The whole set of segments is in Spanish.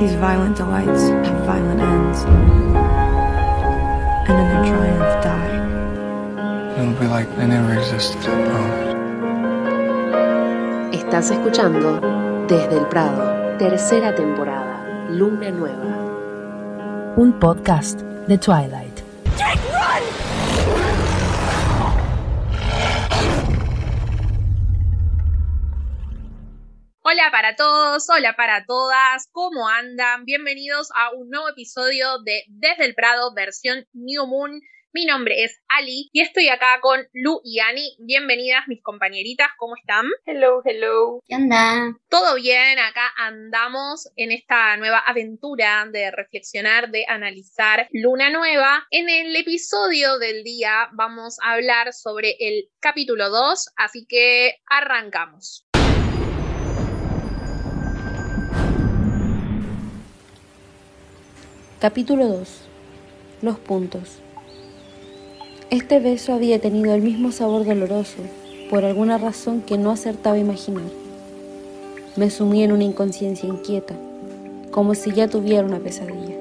These violent delights have violent ends. And in their triumph die. It'll be like they never existed, I promise. Estás escuchando Desde el Prado, tercera temporada, Luna Nueva. Un podcast de Twilight. Para todos, hola para todas, ¿cómo andan? Bienvenidos a un nuevo episodio de Desde el Prado, versión New Moon. Mi nombre es Ali y estoy acá con Lu y Ani. Bienvenidas mis compañeritas, ¿cómo están? Hello, hello. ¿Qué onda? Todo bien, acá andamos en esta nueva aventura de reflexionar, de analizar Luna Nueva. En el episodio del día vamos a hablar sobre el capítulo 2, así que arrancamos. Capítulo 2. Los puntos. Este beso había tenido el mismo sabor doloroso, por alguna razón que no acertaba a imaginar. Me sumí en una inconsciencia inquieta, como si ya tuviera una pesadilla.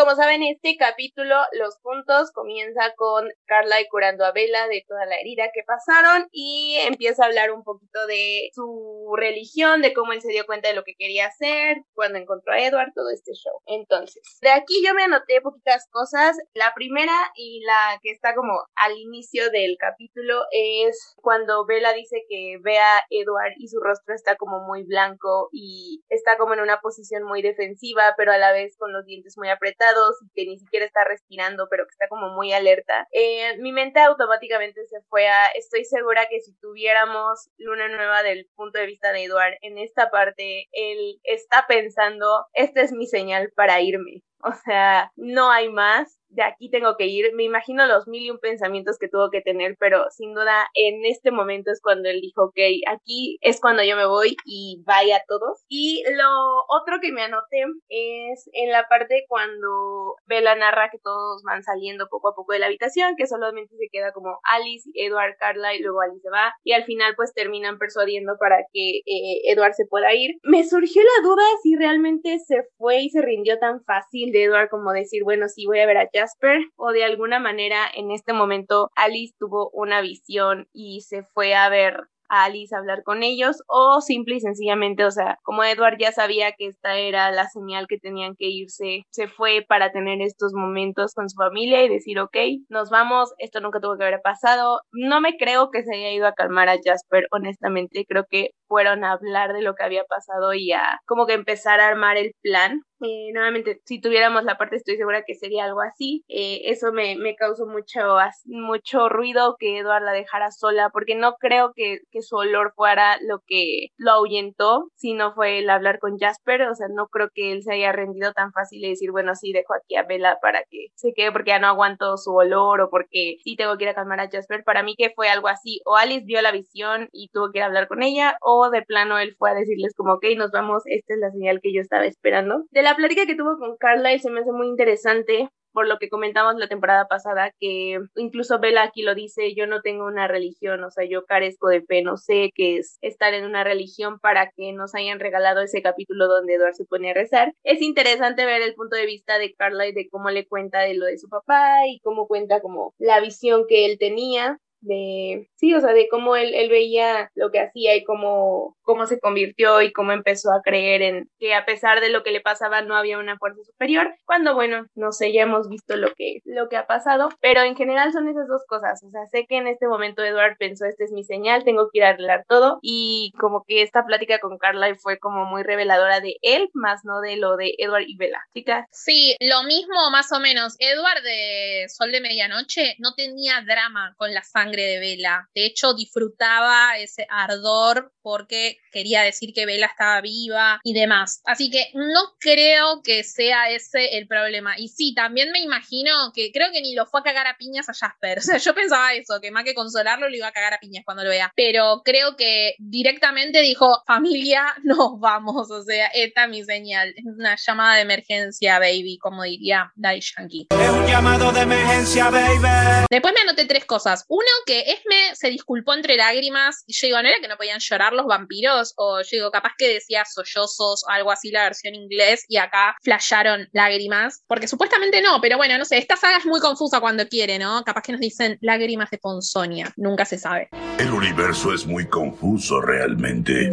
Como saben, este capítulo, Los Puntos, comienza con Carla curando a Bella de toda la herida que pasaron y empieza a hablar un poquito de su religión, de cómo él se dio cuenta de lo que quería hacer, cuando encontró a Edward, todo este show. Entonces, de aquí yo me anoté poquitas cosas. La primera y la que está como al inicio del capítulo es cuando Bella dice que ve a Edward y su rostro está como muy blanco y está como en una posición muy defensiva, pero a la vez con los dientes muy apretados y que ni siquiera está respirando, pero que está como muy alerta, eh, mi mente automáticamente se fue a, estoy segura que si tuviéramos Luna Nueva del punto de vista de Eduard, en esta parte, él está pensando, esta es mi señal para irme. O sea, no hay más de aquí tengo que ir. Me imagino los mil y un pensamientos que tuvo que tener, pero sin duda en este momento es cuando él dijo, ok, aquí es cuando yo me voy y vaya a todos. Y lo otro que me anoté es en la parte cuando Bella narra que todos van saliendo poco a poco de la habitación, que solamente se queda como Alice, Edward, Carla y luego Alice se va y al final pues terminan persuadiendo para que eh, Edward se pueda ir. Me surgió la duda si realmente se fue y se rindió tan fácil de Edward como decir, bueno, sí voy a ver a Jasper o de alguna manera en este momento Alice tuvo una visión y se fue a ver a Alice hablar con ellos o simple y sencillamente, o sea, como Edward ya sabía que esta era la señal que tenían que irse, se fue para tener estos momentos con su familia y decir, ok, nos vamos, esto nunca tuvo que haber pasado. No me creo que se haya ido a calmar a Jasper, honestamente, creo que fueron a hablar de lo que había pasado y a como que empezar a armar el plan eh, nuevamente, si tuviéramos la parte, estoy segura que sería algo así. Eh, eso me, me, causó mucho, mucho ruido que Eduard la dejara sola, porque no creo que, que, su olor fuera lo que lo ahuyentó, sino fue el hablar con Jasper. O sea, no creo que él se haya rendido tan fácil y decir, bueno, sí, dejo aquí a Bella para que se quede porque ya no aguanto su olor o porque sí tengo que ir a calmar a Jasper. Para mí que fue algo así. O Alice vio la visión y tuvo que ir a hablar con ella, o de plano él fue a decirles como, ok, nos vamos, esta es la señal que yo estaba esperando. De la plática que tuvo con Carla se me hace muy interesante por lo que comentamos la temporada pasada, que incluso Bella aquí lo dice, yo no tengo una religión, o sea, yo carezco de fe, no sé qué es estar en una religión para que nos hayan regalado ese capítulo donde Edward se pone a rezar. Es interesante ver el punto de vista de Carla de cómo le cuenta de lo de su papá y cómo cuenta como la visión que él tenía de, sí, o sea, de cómo él, él veía lo que hacía y cómo, cómo se convirtió y cómo empezó a creer en que a pesar de lo que le pasaba no había una fuerza superior, cuando bueno, no sé, ya hemos visto lo que, lo que ha pasado, pero en general son esas dos cosas, o sea, sé que en este momento Edward pensó, esta es mi señal, tengo que ir a arreglar todo y como que esta plática con Carla fue como muy reveladora de él, más no de lo de Edward y Bella, chicas. Sí, lo mismo más o menos, Edward de Sol de Medianoche no tenía drama con la sangre de Vela. De hecho, disfrutaba ese ardor porque quería decir que Vela estaba viva y demás. Así que no creo que sea ese el problema. Y sí, también me imagino que creo que ni lo fue a cagar a piñas a Jasper. O sea, yo pensaba eso, que más que consolarlo lo iba a cagar a piñas cuando lo vea. Pero creo que directamente dijo, familia, nos vamos. O sea, esta es mi señal. Es una llamada de emergencia, baby, como diría Daddy Yankee. Es un llamado de emergencia, baby. Después me anoté tres cosas. Uno, que Esme se disculpó entre lágrimas y yo digo, ¿no era que no podían llorar los vampiros? O yo digo, capaz que decía sollozos o algo así la versión inglés y acá flasharon lágrimas, porque supuestamente no, pero bueno, no sé, esta saga es muy confusa cuando quiere, ¿no? Capaz que nos dicen lágrimas de Ponzonia, nunca se sabe. El universo es muy confuso realmente.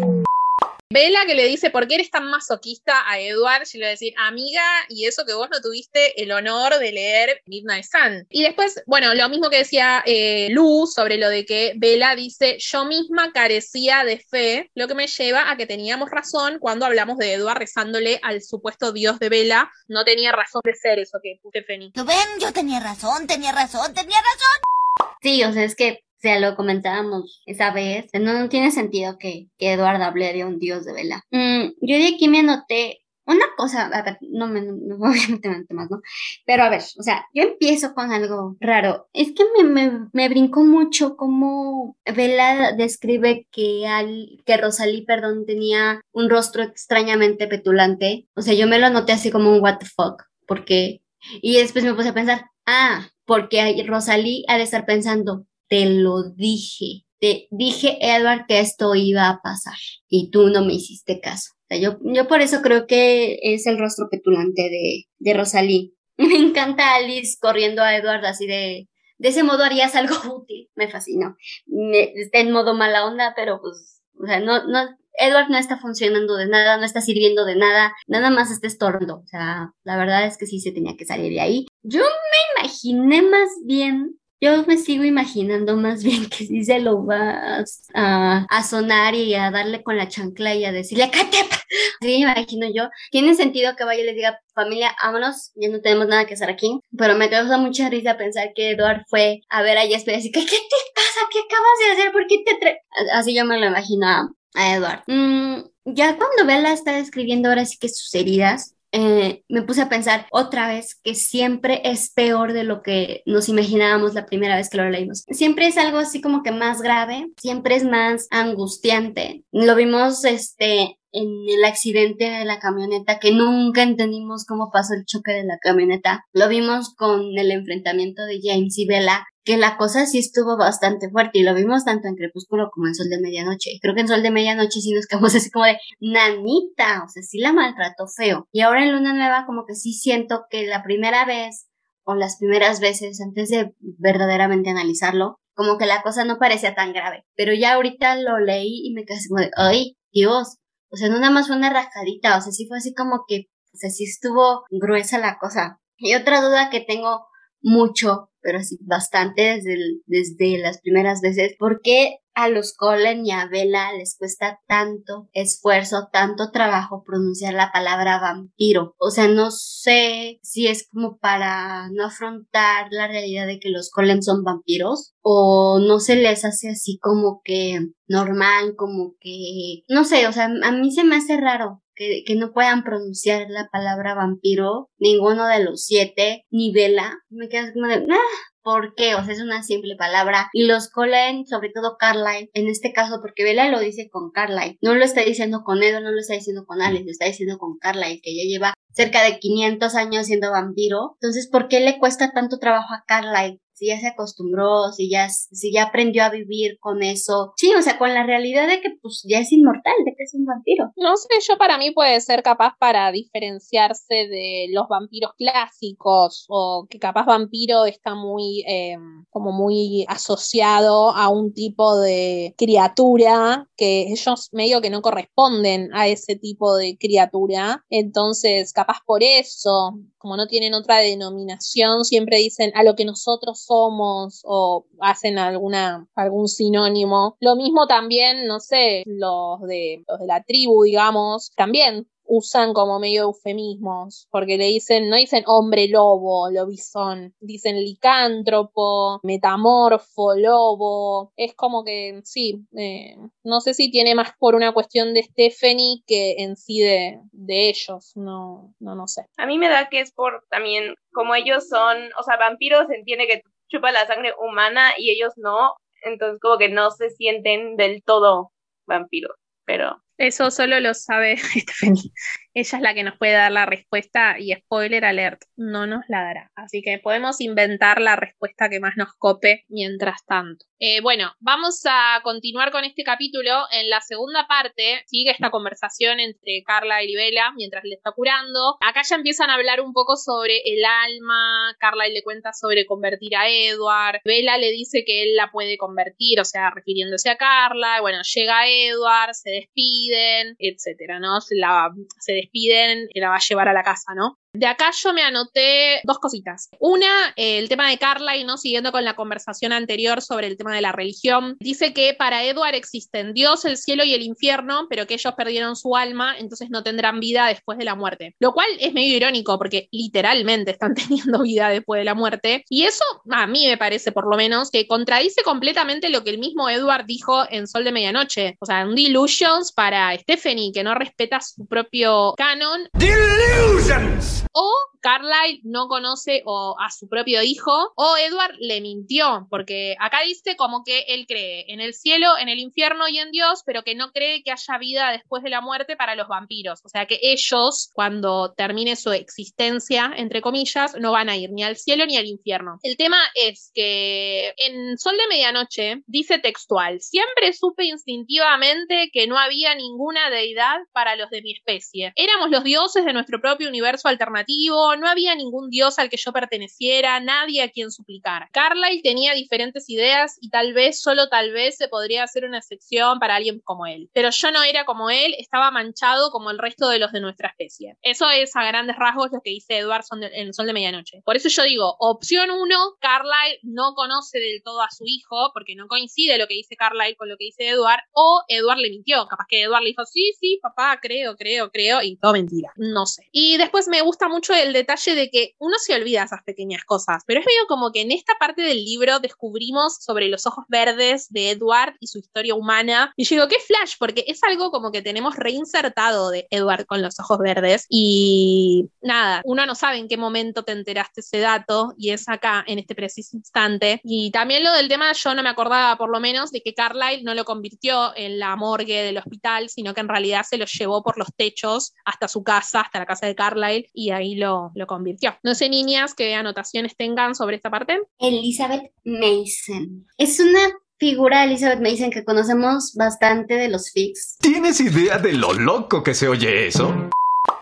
Vela que le dice, ¿por qué eres tan masoquista a Edward? Y le va a decir, amiga, y eso que vos no tuviste el honor de leer Midnight Sun. Y después, bueno, lo mismo que decía eh, Lu sobre lo de que Vela dice, yo misma carecía de fe, lo que me lleva a que teníamos razón cuando hablamos de Edward rezándole al supuesto dios de Vela. No tenía razón de ser eso que puse Feni. ¿Lo ven? Yo tenía razón, tenía razón, tenía razón. Sí, o sea, es que o sea, lo comentábamos esa vez, no, no tiene sentido que, que Eduardo hable de un dios de vela. Mm, yo de aquí me anoté una cosa, a ver, no me, no, obviamente me más, ¿no? Pero a ver, o sea, yo empiezo con algo raro. Es que me, me, me brincó mucho cómo Vela describe que, al, que Rosalí, perdón, tenía un rostro extrañamente petulante. O sea, yo me lo anoté así como un what the fuck, porque... Y después me puse a pensar, ah, porque Rosalí ha de estar pensando, te lo dije. Te dije, Edward, que esto iba a pasar y tú no me hiciste caso. O sea, yo, yo por eso creo que es el rostro petulante de, de Rosalí. Me encanta Alice corriendo a Edward así de, de ese modo harías algo útil. Me fascinó. está en modo mala onda, pero pues, o sea, no, no, Edward no está funcionando de nada, no está sirviendo de nada, nada más está estornando. O sea, la verdad es que sí se tenía que salir de ahí. Yo me imaginé más bien yo me sigo imaginando más bien que si se lo va a, sonar y a darle con la chancla y a decirle, ¡cállate! Sí, me imagino yo. Tiene sentido que vaya y le diga, familia, vámonos, ya no tenemos nada que hacer aquí. Pero me causa mucha risa pensar que Edward fue a ver a Jasper y decir, ¿qué, qué te pasa? ¿Qué acabas de hacer? ¿Por qué te Así yo me lo imagino a, Edward. Mm, ya cuando Bella está describiendo ahora sí que sus heridas, eh, me puse a pensar otra vez que siempre es peor de lo que nos imaginábamos la primera vez que lo leímos. Siempre es algo así como que más grave, siempre es más angustiante. Lo vimos este en el accidente de la camioneta, que nunca entendimos cómo pasó el choque de la camioneta. Lo vimos con el enfrentamiento de James y Bella, que la cosa sí estuvo bastante fuerte y lo vimos tanto en Crepúsculo como en Sol de Medianoche. Creo que en Sol de Medianoche sí nos quedamos así como de nanita, o sea, sí la maltrató feo. Y ahora en Luna Nueva como que sí siento que la primera vez o las primeras veces antes de verdaderamente analizarlo, como que la cosa no parecía tan grave. Pero ya ahorita lo leí y me quedé como de, ay, Dios. O sea, no nada más fue una rajadita, o sea, sí fue así como que, o sea, sí estuvo gruesa la cosa. Y otra duda que tengo mucho pero sí bastante desde, desde las primeras veces. ¿Por qué a los Colen y a Bella les cuesta tanto esfuerzo, tanto trabajo pronunciar la palabra vampiro? O sea, no sé si es como para no afrontar la realidad de que los Colen son vampiros o no se les hace así como que normal, como que, no sé, o sea, a mí se me hace raro que, que, no puedan pronunciar la palabra vampiro, ninguno de los siete, ni Vela. Me quedas como de, ah, ¿por qué? O sea, es una simple palabra. Y los Colen, sobre todo Carlyle, en este caso, porque Vela lo dice con Carlyle, no lo está diciendo con Edo, no lo está diciendo con Alex, lo está diciendo con Carlyle, que ya lleva cerca de 500 años siendo vampiro. Entonces, ¿por qué le cuesta tanto trabajo a Carlyle si ya se acostumbró, si ya, si ya aprendió a vivir con eso. Sí, o sea, con la realidad de que pues ya es inmortal, de que es un vampiro. No sé, yo para mí puede ser capaz para diferenciarse de los vampiros clásicos o que capaz vampiro está muy, em, como muy asociado a un tipo de criatura que ellos medio que no corresponden a ese tipo de criatura. Entonces, capaz por eso, como no tienen otra denominación, siempre dicen a lo que nosotros somos o hacen alguna, algún sinónimo. Lo mismo también, no sé, los de, los de la tribu, digamos, también usan como medio eufemismos, porque le dicen, no dicen hombre lobo, lobizón, dicen licántropo, metamorfo, lobo, es como que sí, eh, no sé si tiene más por una cuestión de Stephanie que en sí de, de ellos, no, no, no sé. A mí me da que es por también, como ellos son, o sea, vampiros entiende que chupa la sangre humana y ellos no, entonces como que no se sienten del todo vampiros, pero... Eso solo lo sabe Stephanie. Ella es la que nos puede dar la respuesta y spoiler alert, no nos la dará. Así que podemos inventar la respuesta que más nos cope mientras tanto. Eh, bueno, vamos a continuar con este capítulo. En la segunda parte sigue esta conversación entre Carla y Bella mientras le está curando. Acá ya empiezan a hablar un poco sobre el alma. Carla le cuenta sobre convertir a Edward. Bella le dice que él la puede convertir, o sea, refiriéndose a Carla. Bueno, llega Edward, se despiden, etcétera, ¿no? Se despiden y la va a llevar a la casa, ¿no? De acá yo me anoté dos cositas. Una, el tema de Carla y no siguiendo con la conversación anterior sobre el tema de la religión. Dice que para Edward existen Dios, el cielo y el infierno, pero que ellos perdieron su alma, entonces no tendrán vida después de la muerte. Lo cual es medio irónico porque literalmente están teniendo vida después de la muerte. Y eso a mí me parece por lo menos que contradice completamente lo que el mismo Edward dijo en Sol de Medianoche. O sea, un delusions para Stephanie que no respeta su propio canon. Delusions o Carlyle no conoce a su propio hijo o Edward le mintió, porque acá dice como que él cree en el cielo, en el infierno y en Dios, pero que no cree que haya vida después de la muerte para los vampiros. O sea que ellos, cuando termine su existencia, entre comillas, no van a ir ni al cielo ni al infierno. El tema es que en Sol de Medianoche dice textual, siempre supe instintivamente que no había ninguna deidad para los de mi especie. Éramos los dioses de nuestro propio universo alternativo no había ningún dios al que yo perteneciera, nadie a quien suplicar. Carlyle tenía diferentes ideas y tal vez, solo tal vez, se podría hacer una excepción para alguien como él. Pero yo no era como él, estaba manchado como el resto de los de nuestra especie. Eso es a grandes rasgos lo que dice Edward en Sol de Medianoche. Por eso yo digo, opción uno, Carlyle no conoce del todo a su hijo, porque no coincide lo que dice Carlyle con lo que dice Edward, o Edward le mintió. Capaz que Edward le dijo, sí, sí, papá, creo, creo, creo, y todo mentira. No sé. Y después me gusta mucho el detalle de que uno se olvida esas pequeñas cosas, pero es medio como que en esta parte del libro descubrimos sobre los ojos verdes de Edward y su historia humana. Y yo digo, qué flash, porque es algo como que tenemos reinsertado de Edward con los ojos verdes. Y nada, uno no sabe en qué momento te enteraste ese dato y es acá, en este preciso instante. Y también lo del tema, yo no me acordaba por lo menos de que Carlyle no lo convirtió en la morgue del hospital, sino que en realidad se lo llevó por los techos hasta su casa, hasta la casa de Carlyle, y ahí lo, lo convirtió. No sé, niñas, qué anotaciones tengan sobre esta parte. Elizabeth Mason. Es una figura Elizabeth Mason que conocemos bastante de los fics. ¿Tienes idea de lo loco que se oye eso?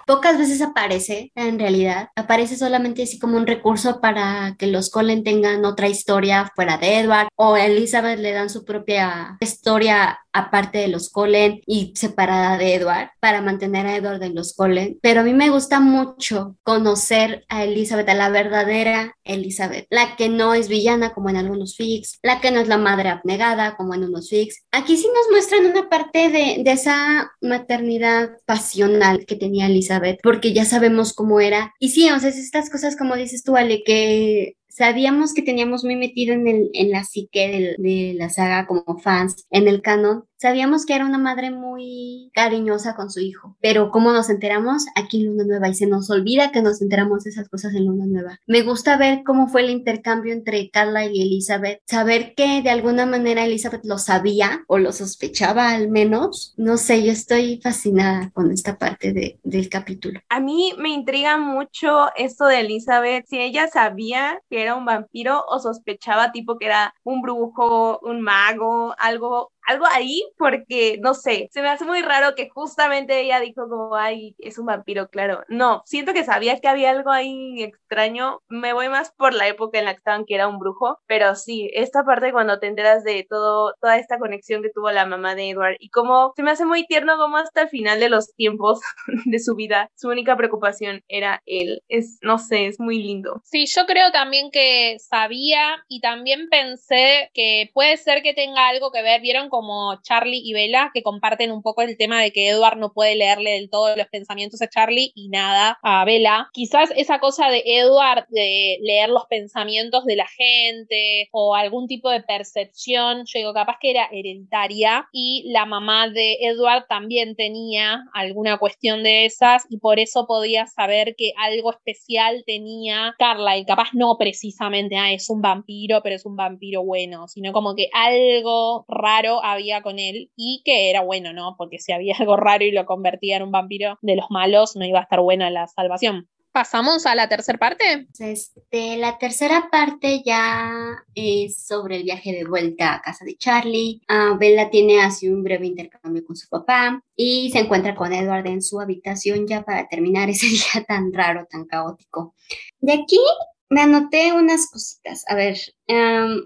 Pocas veces aparece, en realidad. Aparece solamente así como un recurso para que los Cullen tengan otra historia fuera de Edward o Elizabeth le dan su propia historia aparte de los Cullen y separada de Edward para mantener a Edward en los Cullen. Pero a mí me gusta mucho conocer a Elizabeth, a la verdadera Elizabeth, la que no es villana como en algunos fics, la que no es la madre abnegada como en unos fics. Aquí sí nos muestran una parte de, de esa maternidad pasional que tenía Elizabeth, porque ya sabemos cómo era. Y sí, o estas cosas como dices tú, Ale, que sabíamos que teníamos muy metido en, el, en la psique de, la saga como fans, en el canon, sabíamos que era una madre muy cariñosa con su hijo, pero ¿cómo nos enteramos? Aquí en Luna Nueva y se nos olvida que nos enteramos de esas cosas en Luna Nueva. Me gusta ver cómo fue el intercambio entre Carla y Elizabeth, saber que de alguna manera Elizabeth lo sabía o lo sospechaba al menos, no sé, yo estoy fascinada con esta parte de, del capítulo. A mí me intriga mucho esto de Elizabeth, si ella sabía que era un vampiro o sospechaba tipo que era un brujo, un mago, algo algo ahí porque, no sé, se me hace muy raro que justamente ella dijo como, ay, es un vampiro, claro. No, siento que sabía que había algo ahí extraño. Me voy más por la época en la que estaban que era un brujo, pero sí, esta parte cuando te enteras de todo, toda esta conexión que tuvo la mamá de Edward y cómo se me hace muy tierno como hasta el final de los tiempos de su vida, su única preocupación era él. Es, no sé, es muy lindo. Sí, yo creo también que sabía y también pensé que puede ser que tenga algo que ver, vieron como Charlie y Bella, que comparten un poco el tema de que Edward no puede leerle del todo los pensamientos a Charlie y nada a Bella. Quizás esa cosa de Edward de leer los pensamientos de la gente o algún tipo de percepción, yo digo, capaz que era hereditaria y la mamá de Edward también tenía alguna cuestión de esas y por eso podía saber que algo especial tenía Carla y capaz no precisamente, ah, es un vampiro, pero es un vampiro bueno, sino como que algo raro había con él y que era bueno, ¿no? Porque si había algo raro y lo convertía en un vampiro de los malos, no iba a estar buena la salvación. ¿Pasamos a la tercera parte? Este, la tercera parte ya es sobre el viaje de vuelta a casa de Charlie. Uh, Bella tiene así un breve intercambio con su papá y se encuentra con Edward en su habitación ya para terminar ese día tan raro, tan caótico. De aquí me anoté unas cositas. A ver,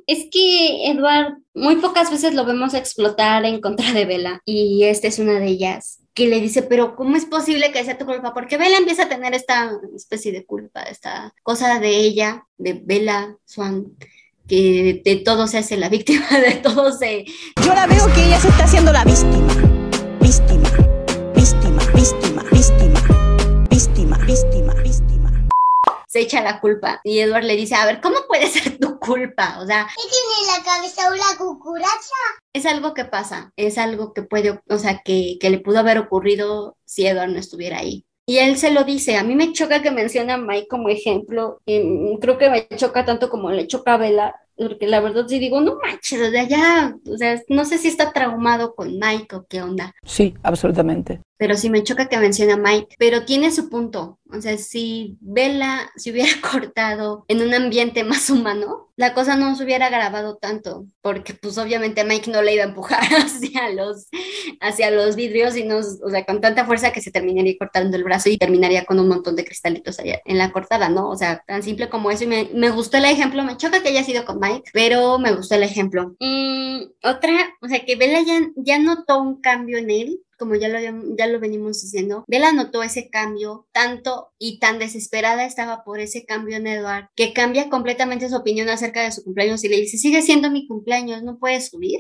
es que Edward muy pocas veces lo vemos explotar en contra de Bella y esta es una de ellas que le dice, pero ¿cómo es posible que sea tu culpa? Porque Bella empieza a tener esta especie de culpa, esta cosa de ella, de Bella Swan, que de todo se hace la víctima, de todo se... Yo la veo que ella se está haciendo la víctima, se echa la culpa. Y Edward le dice, a ver, ¿cómo puede ser tu culpa? O sea... ¿Qué tiene en la cabeza una cucuracha? Es algo que pasa, es algo que puede, o sea, que, que le pudo haber ocurrido si Edward no estuviera ahí. Y él se lo dice, a mí me choca que menciona a Mike como ejemplo, y creo que me choca tanto como le choca a Bella, porque la verdad sí digo, no manches, sea, ya, o sea, no sé si está traumado con Mike o qué onda. Sí, absolutamente pero sí me choca que menciona a Mike, pero tiene su punto. O sea, si Bella se hubiera cortado en un ambiente más humano, la cosa no se hubiera grabado tanto, porque pues obviamente Mike no le iba a empujar hacia los, hacia los vidrios y no, o sea, con tanta fuerza que se terminaría cortando el brazo y terminaría con un montón de cristalitos allá en la cortada, ¿no? O sea, tan simple como eso. Y me, me gustó el ejemplo, me choca que haya sido con Mike, pero me gustó el ejemplo. Mm, otra, o sea, que Bella ya, ya notó un cambio en él como ya lo, ya lo venimos diciendo, Bella notó ese cambio tanto y tan desesperada estaba por ese cambio en Edward que cambia completamente su opinión acerca de su cumpleaños y le dice, sigue siendo mi cumpleaños, no puedes subir.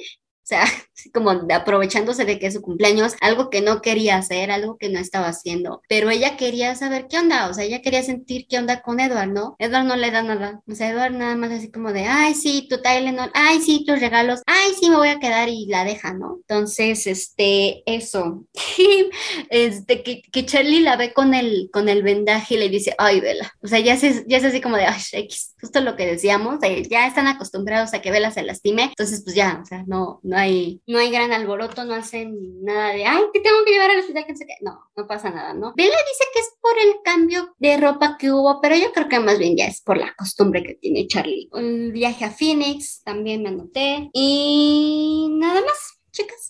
Sea, como aprovechándose de que es su cumpleaños, algo que no quería hacer, algo que no estaba haciendo. Pero ella quería saber qué onda, o sea, ella quería sentir qué onda con Edward, ¿no? Edward no le da nada. O sea, Edward nada más así como de, ay, sí, tu Tylenol, ay, sí, tus regalos, ay, sí, me voy a quedar y la deja, ¿no? Entonces, este, eso. este, que, que, Charlie la ve con el, con el vendaje y le dice, ay, Vela. O sea, ya, se, ya es así como de, ay, justo lo que decíamos, ya están acostumbrados a que Vela se lastime, entonces, pues ya, o sea, no, no no hay gran alboroto, no hacen nada de, ay, te tengo que llevar al hospital, que no sé qué. No, no pasa nada, ¿no? Bella dice que es por el cambio de ropa que hubo, pero yo creo que más bien ya es por la costumbre que tiene Charlie. Un viaje a Phoenix, también me anoté. Y nada más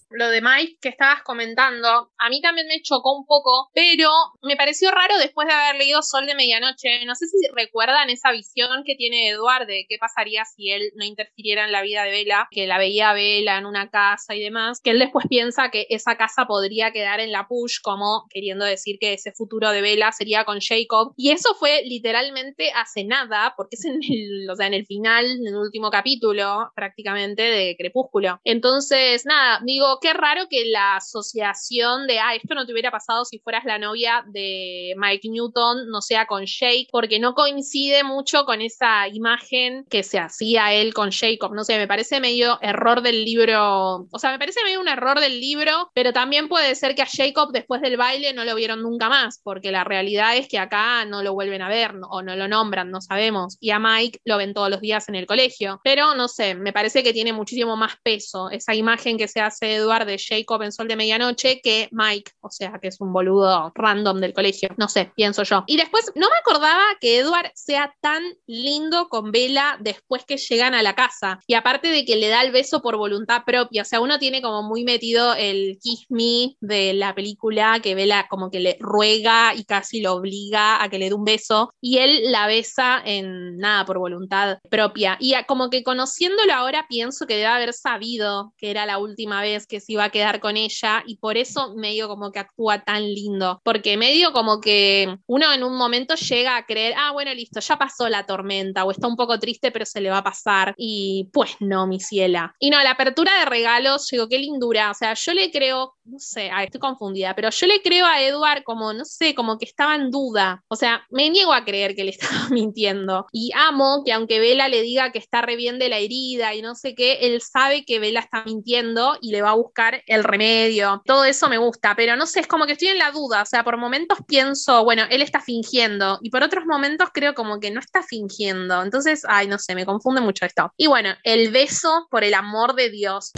Lo de Mike que estabas comentando, a mí también me chocó un poco, pero me pareció raro después de haber leído Sol de Medianoche. No sé si recuerdan esa visión que tiene Eduard de qué pasaría si él no interfiriera en la vida de Bella, que la veía a Bella en una casa y demás, que él después piensa que esa casa podría quedar en la push, como queriendo decir que ese futuro de Bella sería con Jacob. Y eso fue literalmente hace nada, porque es en el, o sea, en el final, en el último capítulo prácticamente de Crepúsculo. Entonces, nada, digo, qué raro que la asociación de, ah, esto no te hubiera pasado si fueras la novia de Mike Newton, no sea con Jake, porque no coincide mucho con esa imagen que se hacía él con Jacob. No sé, me parece medio error del libro, o sea, me parece medio un error del libro, pero también puede ser que a Jacob después del baile no lo vieron nunca más, porque la realidad es que acá no lo vuelven a ver o no lo nombran, no sabemos. Y a Mike lo ven todos los días en el colegio. Pero no sé, me parece que tiene muchísimo más peso esa imagen que se hace Eduard de Jacob en Sol de Medianoche que Mike, o sea, que es un boludo random del colegio. No sé, pienso yo. Y después, no me acordaba que Edward sea tan lindo con Bella después que llegan a la casa. Y aparte de que le da el beso por voluntad propia, o sea, uno tiene como muy metido el kiss me de la película, que Bella como que le ruega y casi lo obliga a que le dé un beso. Y él la besa en nada, por voluntad propia. Y como que conociéndolo ahora pienso que debe haber sabido que era la última vez que se iba a quedar con ella y por eso medio como que actúa tan lindo, porque medio como que uno en un momento llega a creer, ah, bueno, listo, ya pasó la tormenta o está un poco triste, pero se le va a pasar y pues no, mi ciela. Y no, la apertura de regalos, digo, qué lindura, o sea, yo le creo, no sé, estoy confundida, pero yo le creo a Edward como, no sé, como que estaba en duda, o sea, me niego a creer que le estaba mintiendo. Y amo que aunque Vela le diga que está re bien de la herida y no sé qué, él sabe que Vela está mintiendo y le va a buscar el remedio. Todo eso me gusta, pero no sé, es como que estoy en la duda. O sea, por momentos pienso, bueno, él está fingiendo y por otros momentos creo como que no está fingiendo. Entonces, ay, no sé, me confunde mucho esto. Y bueno, el beso por el amor de Dios.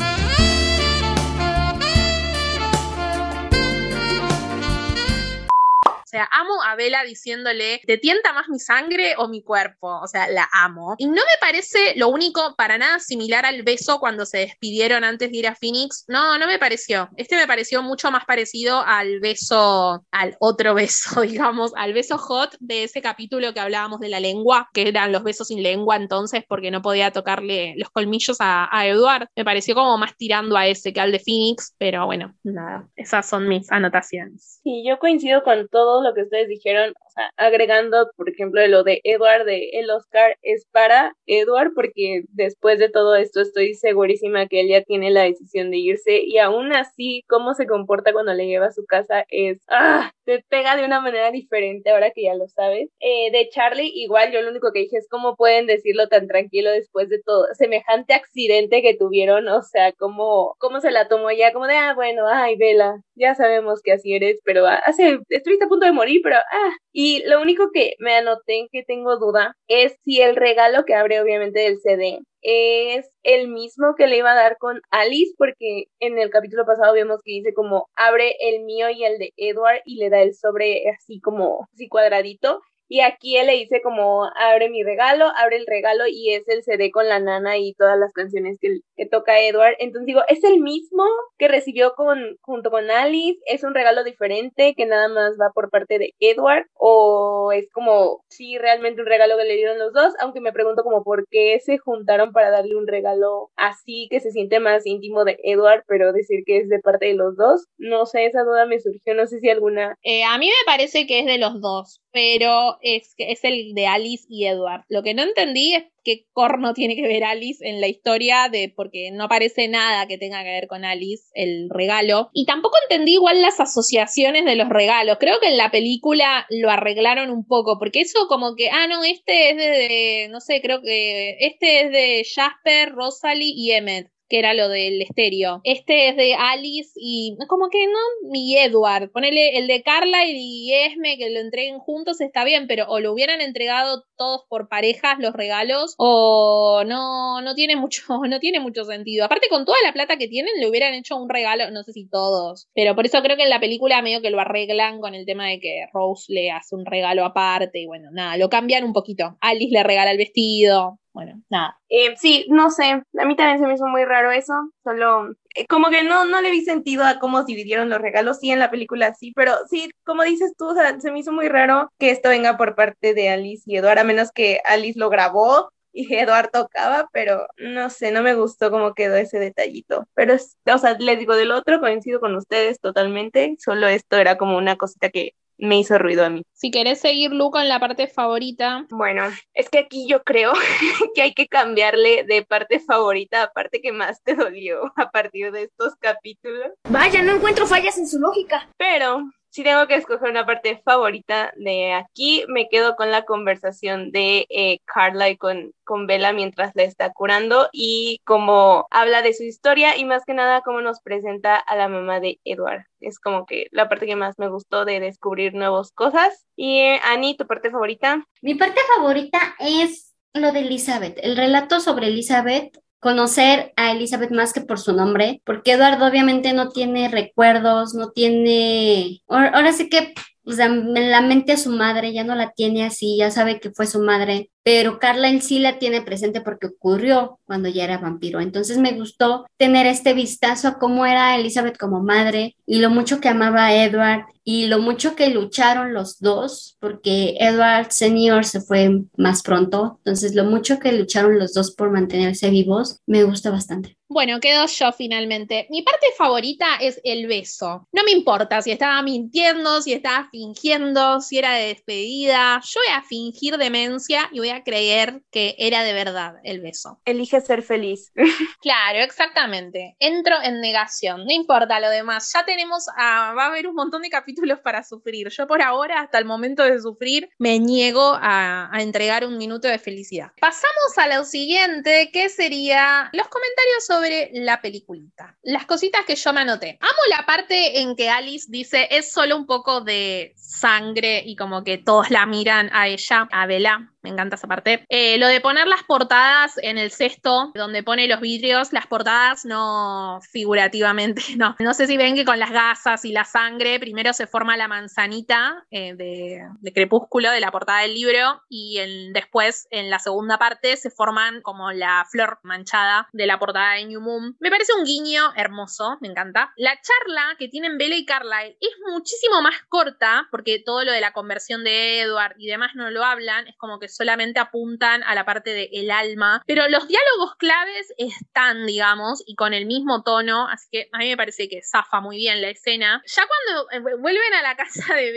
Sea, amo a Bella diciéndole, ¿te tienta más mi sangre o mi cuerpo? O sea, la amo. Y no me parece lo único para nada similar al beso cuando se despidieron antes de ir a Phoenix. No, no me pareció. Este me pareció mucho más parecido al beso, al otro beso, digamos, al beso hot de ese capítulo que hablábamos de la lengua, que eran los besos sin lengua entonces porque no podía tocarle los colmillos a, a Eduard. Me pareció como más tirando a ese que al de Phoenix, pero bueno, nada, esas son mis anotaciones. Sí, yo coincido con lo que ustedes dijeron, o sea, agregando, por ejemplo, lo de Edward de el Oscar es para Edward, porque después de todo esto estoy segurísima que él ya tiene la decisión de irse y aún así, cómo se comporta cuando le lleva a su casa es, ah, te pega de una manera diferente ahora que ya lo sabes. Eh, de Charlie, igual yo lo único que dije es cómo pueden decirlo tan tranquilo después de todo, semejante accidente que tuvieron, o sea, cómo, cómo se la tomó ya, como de, ah, bueno, ay, Vela, ya sabemos que así eres, pero hace, estuviste a punto de morir, pero, ah, y lo único que me anoté que tengo duda es si el regalo que abre obviamente del CD es el mismo que le iba a dar con Alice, porque en el capítulo pasado vemos que dice como abre el mío y el de Edward y le da el sobre así como así cuadradito. Y aquí él le dice como, abre mi regalo, abre el regalo y es el CD con la nana y todas las canciones que, que toca Edward. Entonces digo, ¿es el mismo que recibió con, junto con Alice? ¿Es un regalo diferente que nada más va por parte de Edward? ¿O es como, sí, realmente un regalo que le dieron los dos? Aunque me pregunto como por qué se juntaron para darle un regalo así que se siente más íntimo de Edward, pero decir que es de parte de los dos. No sé, esa duda me surgió, no sé si alguna... Eh, a mí me parece que es de los dos, pero es, es el de Alice y Edward. Lo que no entendí es qué corno tiene que ver Alice en la historia de porque no aparece nada que tenga que ver con Alice el regalo. Y tampoco entendí igual las asociaciones de los regalos. Creo que en la película lo arreglaron un poco porque eso como que ah no este es de no sé creo que este es de Jasper Rosalie y Emmet que era lo del estéreo. Este es de Alice y como que no, ni Edward. Ponele el de Carla y Esme que lo entreguen juntos está bien, pero o lo hubieran entregado todos por parejas los regalos o no, no tiene mucho, no tiene mucho sentido. Aparte con toda la plata que tienen le hubieran hecho un regalo, no sé si todos, pero por eso creo que en la película medio que lo arreglan con el tema de que Rose le hace un regalo aparte y bueno, nada, lo cambian un poquito. Alice le regala el vestido, bueno, nada. Eh, sí, no sé, a mí también se me hizo muy raro eso, solo eh, como que no, no le vi sentido a cómo dividieron los regalos, sí en la película sí, pero sí, como dices tú, se me hizo muy raro que esto venga por parte de Alice y Eduardo, a menos que Alice lo grabó y Eduardo tocaba, pero no sé, no me gustó cómo quedó ese detallito. Pero, o sea, les digo, del otro coincido con ustedes totalmente, solo esto era como una cosita que me hizo ruido a mí. Si querés seguir, Lu, con la parte favorita. Bueno, es que aquí yo creo que hay que cambiarle de parte favorita a parte que más te dolió a partir de estos capítulos. Vaya, no encuentro fallas en su lógica. Pero si tengo que escoger una parte favorita de aquí, me quedo con la conversación de eh, Carla y con, con Bella mientras la está curando y cómo habla de su historia y más que nada cómo nos presenta a la mamá de Edward. Es como que la parte que más me gustó de descubrir nuevas cosas. Y eh, Annie, ¿tu parte favorita? Mi parte favorita es lo de Elizabeth, el relato sobre Elizabeth conocer a Elizabeth más que por su nombre, porque Eduardo obviamente no tiene recuerdos, no tiene, ahora sí que o sea, en la mente a su madre ya no la tiene así, ya sabe que fue su madre, pero Carla en sí la tiene presente porque ocurrió cuando ya era vampiro. Entonces me gustó tener este vistazo a cómo era Elizabeth como madre y lo mucho que amaba a Edward y lo mucho que lucharon los dos, porque Edward Senior se fue más pronto, entonces lo mucho que lucharon los dos por mantenerse vivos, me gusta bastante. Bueno, quedo yo finalmente. Mi parte favorita es el beso. No me importa si estaba mintiendo, si estaba fingiendo, si era de despedida. Yo voy a fingir demencia y voy a creer que era de verdad el beso. Elige ser feliz. claro, exactamente. Entro en negación. No importa lo demás. Ya tenemos, a, va a haber un montón de capítulos para sufrir. Yo por ahora, hasta el momento de sufrir, me niego a, a entregar un minuto de felicidad. Pasamos a lo siguiente, que sería los comentarios sobre sobre la peliculita. Las cositas que yo me anoté. Amo la parte en que Alice dice es solo un poco de sangre y como que todos la miran a ella, a Bella. Me encanta esa parte. Eh, lo de poner las portadas en el cesto, donde pone los vidrios, las portadas no figurativamente, no. No sé si ven que con las gasas y la sangre, primero se forma la manzanita eh, de, crepúsculo de la portada del libro y después en la segunda parte se forman como la flor manchada de la portada de New Moon. Me parece un guiño hermoso, me encanta. La charla que tienen Bella y Carlyle es muchísimo más corta porque todo lo de la conversión de Edward y demás no lo hablan, es como que solamente apuntan a la parte del el alma, pero los diálogos claves están, digamos, y con el mismo tono, así que a mí me parece que zafa muy bien la escena. Ya cuando eh, vuelven a la casa de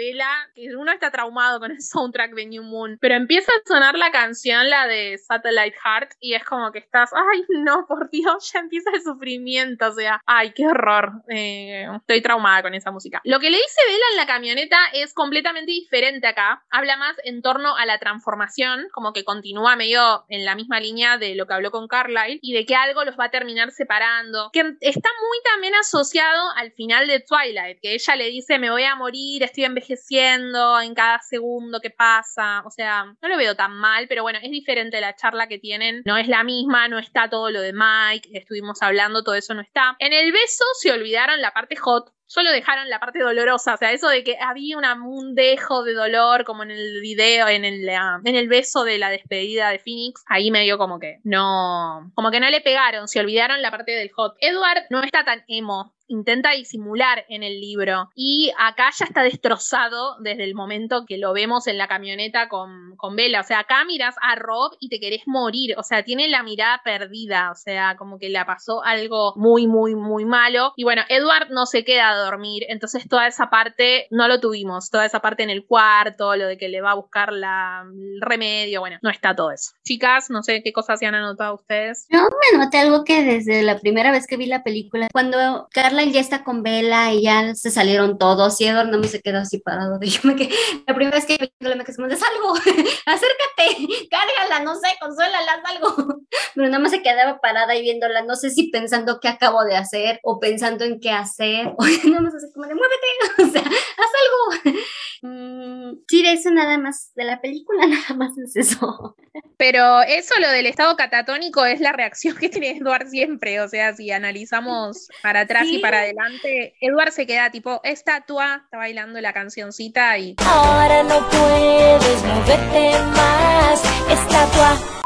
que uno está traumado con el soundtrack de New Moon, pero empieza a sonar la canción, la de Satellite Heart, y es como que estás, ay no, por Dios, ya empieza el sufrimiento, o sea, ay, qué horror, eh, estoy traumada con esa música. Lo que le dice Bella en la camioneta es completamente diferente acá, habla más en torno a la transformación, como que continúa medio en la misma línea de lo que habló con Carlyle, y de que algo los va a terminar separando, que está muy también asociado al final de Twilight, que ella le dice, me voy a morir, estoy envejeciendo en cada segundo que pasa, o sea, no lo veo tan mal, pero bueno, es diferente la charla que tienen, no es la misma, no está todo lo de Mike, estuvimos hablando, todo eso no está. En el beso se olvidaron la parte hot, solo dejaron la parte dolorosa, o sea, eso de que había un dejo de dolor como en el video, en el, en el beso de la despedida de Phoenix, ahí medio como que no, como que no le pegaron, se olvidaron la parte del hot. Edward no está tan emo, intenta disimular en el libro. Y acá ya está destrozado desde el momento que lo vemos en la camioneta con, con Bella. O sea, acá miras a Rob y te querés morir. O sea, tiene la mirada perdida. O sea, como que le pasó algo muy, muy, muy malo. Y bueno, Edward no se queda a dormir. Entonces toda esa parte no lo tuvimos. Toda esa parte en el cuarto, lo de que le va a buscar la, el remedio. Bueno, no está todo eso. Chicas, no sé qué cosas se han anotado ustedes. Yo me noté algo que desde la primera vez que vi la película, cuando Carla ya está con Vela y ya se salieron todos y Edward no me se quedó así parado. De, yo me quedé, la primera vez que me quedé como, algo, acércate, cárgala, no sé, consuélala, haz algo. Pero nada más se quedaba parada y viéndola, no sé si pensando qué acabo de hacer o pensando en qué hacer, o nada más así como de, muévete, o sea, haz algo. Mm, sí, de eso nada más, de la película nada más es eso. Pero eso, lo del estado catatónico, es la reacción que tiene Edward siempre, o sea, si analizamos para atrás y para adelante, Edward se queda tipo estatua, está bailando la cancioncita y... Ahora no puedes moverte más, estatua.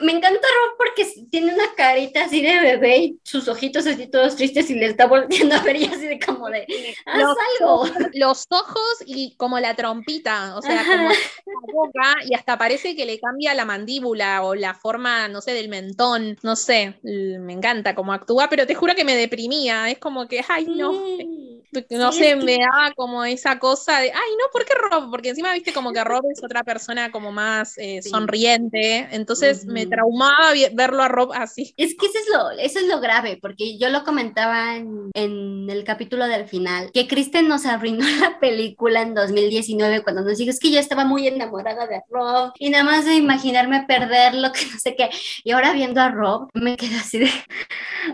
Me encanta Rob porque tiene una carita así de bebé y sus ojitos así todos tristes y le está volviendo a ver y así de como de, haz los, algo. Los ojos y como la trompita, o sea, como la boca y hasta parece que le cambia la mandíbula o la forma, no sé, del mentón, no sé, me encanta cómo actúa, pero te juro que me deprimía, es como que, ay, no. No sé, me daba como esa cosa de, ay, no, ¿por qué Rob? Porque encima viste como que Rob es otra persona como más eh, sonriente, entonces me traumaba verlo a Rob así. Es que eso es lo, eso es lo grave, porque yo lo comentaba en, el capítulo del final, que Kristen nos arruinó la película en 2019 cuando nos dijo, es que yo estaba muy enamorada de Rob y nada más de imaginarme perderlo, que no sé qué, y ahora viendo a Rob me quedé así de,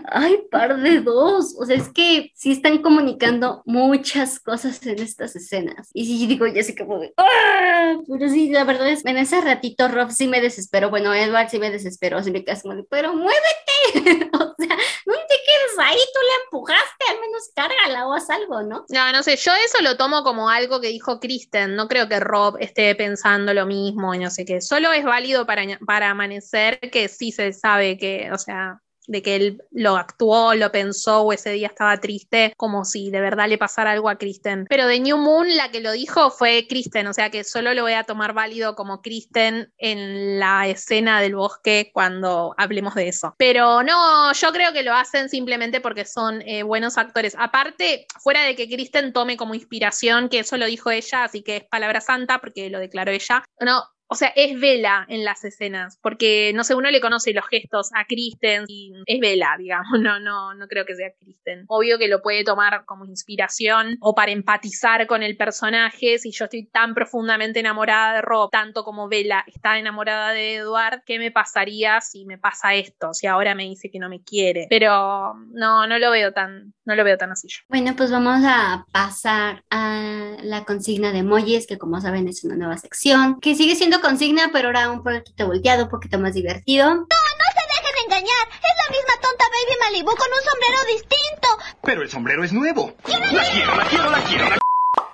ay, par de dos, o sea, es que sí están comunicando muchas cosas en estas escenas. Y sí digo, yo así como ¡Ah! pero sí, la verdad es, en ese ratito Rob sí me desesperó, bueno, Edward sí me desesperó, así me quedé como de, pero muévete, o sea, no te quedes ahí, tú la empujaste, al menos cárgala o haz algo, ¿no? No, no sé, yo eso lo tomo como algo que dijo Kristen, no creo que Rob esté pensando lo mismo y no sé qué, solo es válido para, para amanecer que sí se sabe que, o sea, de que él lo actuó, lo pensó o ese día estaba triste, como si de verdad le pasara algo a Kristen. Pero de New Moon la que lo dijo fue Kristen, o sea que solo lo voy a tomar válido como Kristen en la escena del bosque cuando hablemos de eso. Pero no, yo creo que lo hacen simplemente porque son eh, buenos actores. Aparte, fuera de que Kristen tome como inspiración, que eso lo dijo ella, así que es palabra santa porque lo declaró ella. No, o sea, es Vela en las escenas, porque no sé, uno le conoce los gestos a Kristen y es Vela, digamos, no, no, no creo que sea Kristen. Obvio que lo puede tomar como inspiración o para empatizar con el personaje, si yo estoy tan profundamente enamorada de Rob, tanto como Vela está enamorada de Edward, ¿qué me pasaría si me pasa esto? Si ahora me dice que no me quiere. Pero no, no lo veo tan, no lo veo tan así. Bueno, pues vamos a pasar a la consigna de emojis, que como saben es una nueva sección, que sigue siendo consigna, pero ahora un poquito volteado, un poquito más divertido. No, no se dejen engañar. Es la misma tonta Baby Malibu con un sombrero distinto. Pero el sombrero es nuevo. La quiero, la quiero, la quiero.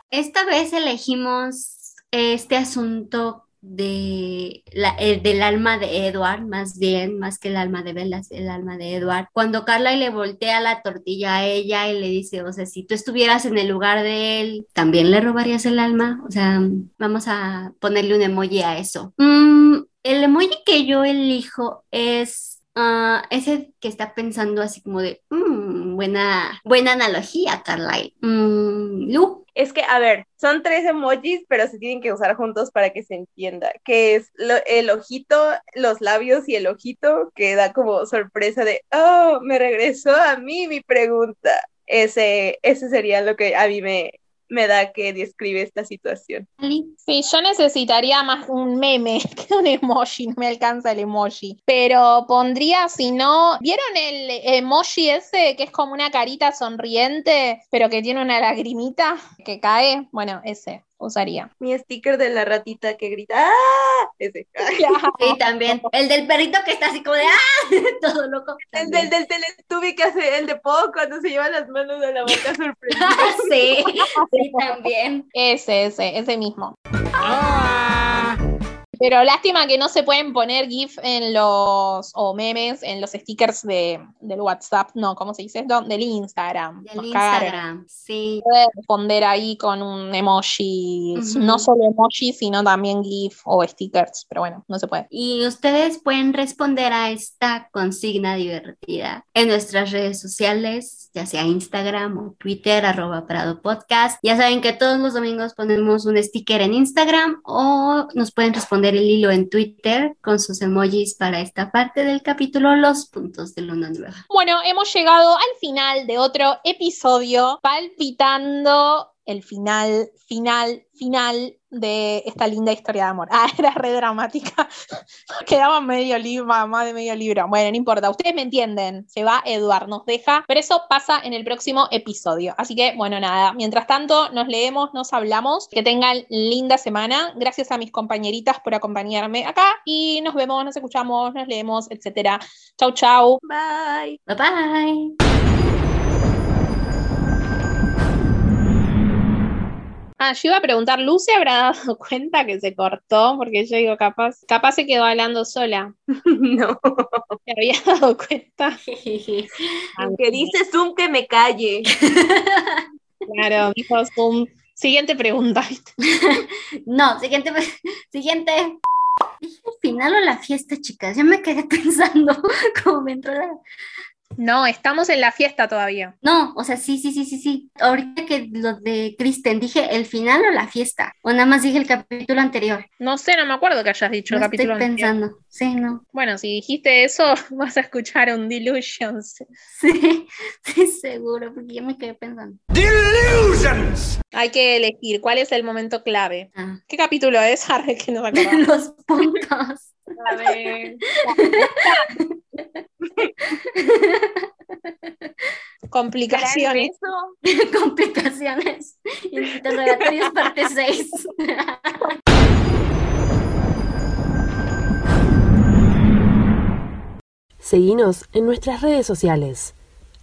Esta vez elegimos este asunto de la, eh, del alma de Edward, más bien, más que el alma de Bella, el alma de Edward. Cuando Carla le voltea la tortilla a ella y le dice, o sea, si tú estuvieras en el lugar de él, ¿también le robarías el alma? O sea, vamos a ponerle un emoji a eso. Mm, el emoji que yo elijo es Ah, ese que está pensando así como de, "Mm, buena, buena analogía, Carlyle. Mm, Lu, Es que, a ver, son tres emojis, pero se tienen que usar juntos para que se entienda. Que es lo- el ojito, los labios y el ojito, que da como sorpresa de, oh, me regresó a mí mi pregunta. Ese, ese sería lo que a mí me, me da que describe esta situación. Sí, yo necesitaría más un meme que un emoji, no me alcanza el emoji. Pero pondría, si no, ¿vieron el emoji ese que es como una carita sonriente, pero que tiene una lagrimita que cae? Bueno, ese usaría. Mi sticker de la ratita que grita, ¡ah! Ese. sí, también. El del perrito que está así como de, ¡ah! Todo loco. El del, del Teletubby que hace el de Po cuando se lleva las manos a la boca sorprendida. sí, sí, también. Ese, ese, ese mismo. Pero lástima que no se pueden poner GIF en los, o memes en los stickers de, del WhatsApp, no, ¿cómo se dice esto? Del Instagram. Del Nos cagaron. Instagram, sí. Puede responder ahí con un emoji, no solo emoji, sino también GIF o stickers, pero bueno, no se puede. Y ustedes pueden responder a esta consigna divertida en nuestras redes sociales, ya sea Instagram o Twitter, arroba Prado Podcast. Ya saben que todos los domingos ponemos un sticker en Instagram o nos pueden responder el hilo en Twitter con sus emojis para esta parte del capítulo Los puntos de luna nueva. Bueno, hemos llegado al final de otro episodio, palpitando el final, final, final de esta linda historia de amor. Ah, era re dramática. Quedaba medio libro, más de medio libro. Bueno, no importa, ustedes me entienden. Se va Eduard, nos deja, pero eso pasa en el próximo episodio. Así que, bueno, nada. Mientras tanto, nos leemos, nos hablamos. Que tengan linda semana. Gracias a mis compañeritas por acompañarme acá. Y nos vemos, nos escuchamos, nos leemos, etcétera. Chau, chau. Bye. Bye bye. Ah, yo iba a preguntar, ¿Lu se habrá dado cuenta que se cortó? Porque yo digo, capaz, capaz se quedó hablando sola. No. ¿Se había dado cuenta? Aunque dice Zoom que me calle. Claro, dijo Zoom. Siguiente pregunta. No, siguiente, siguiente. ¿Dije el final o la fiesta, chicas? Ya me quedé pensando cómo me entró la... No, estamos en la fiesta todavía. No, o sea, sí, sí, sí, sí, sí. Ahorita que lo de Kristen, ¿dije el final o la fiesta? O nada más dije el capítulo anterior. No sé, no me acuerdo que hayas dicho No el capítulo estoy anterior. pensando. Sí, no. Bueno, si dijiste eso, vas a escuchar un Delusions. Sí, sí, seguro, porque ya me quedé pensando. Delusions. Hay que elegir cuál es el momento clave. Ah. ¿Qué capítulo es? Arre, que no me acuerdo. Los puntos. A ver. Complicaciones. Complicaciones. Interrogatorios parte 6. Seguinos en nuestras redes sociales.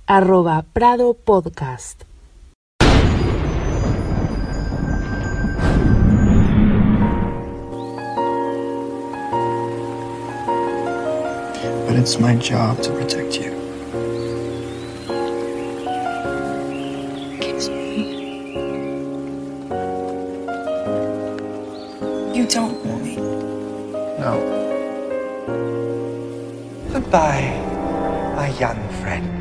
Arroba Prado Podcast. But it's my job to protect you. Kiss me. You don't want me. No. Goodbye, my young friend.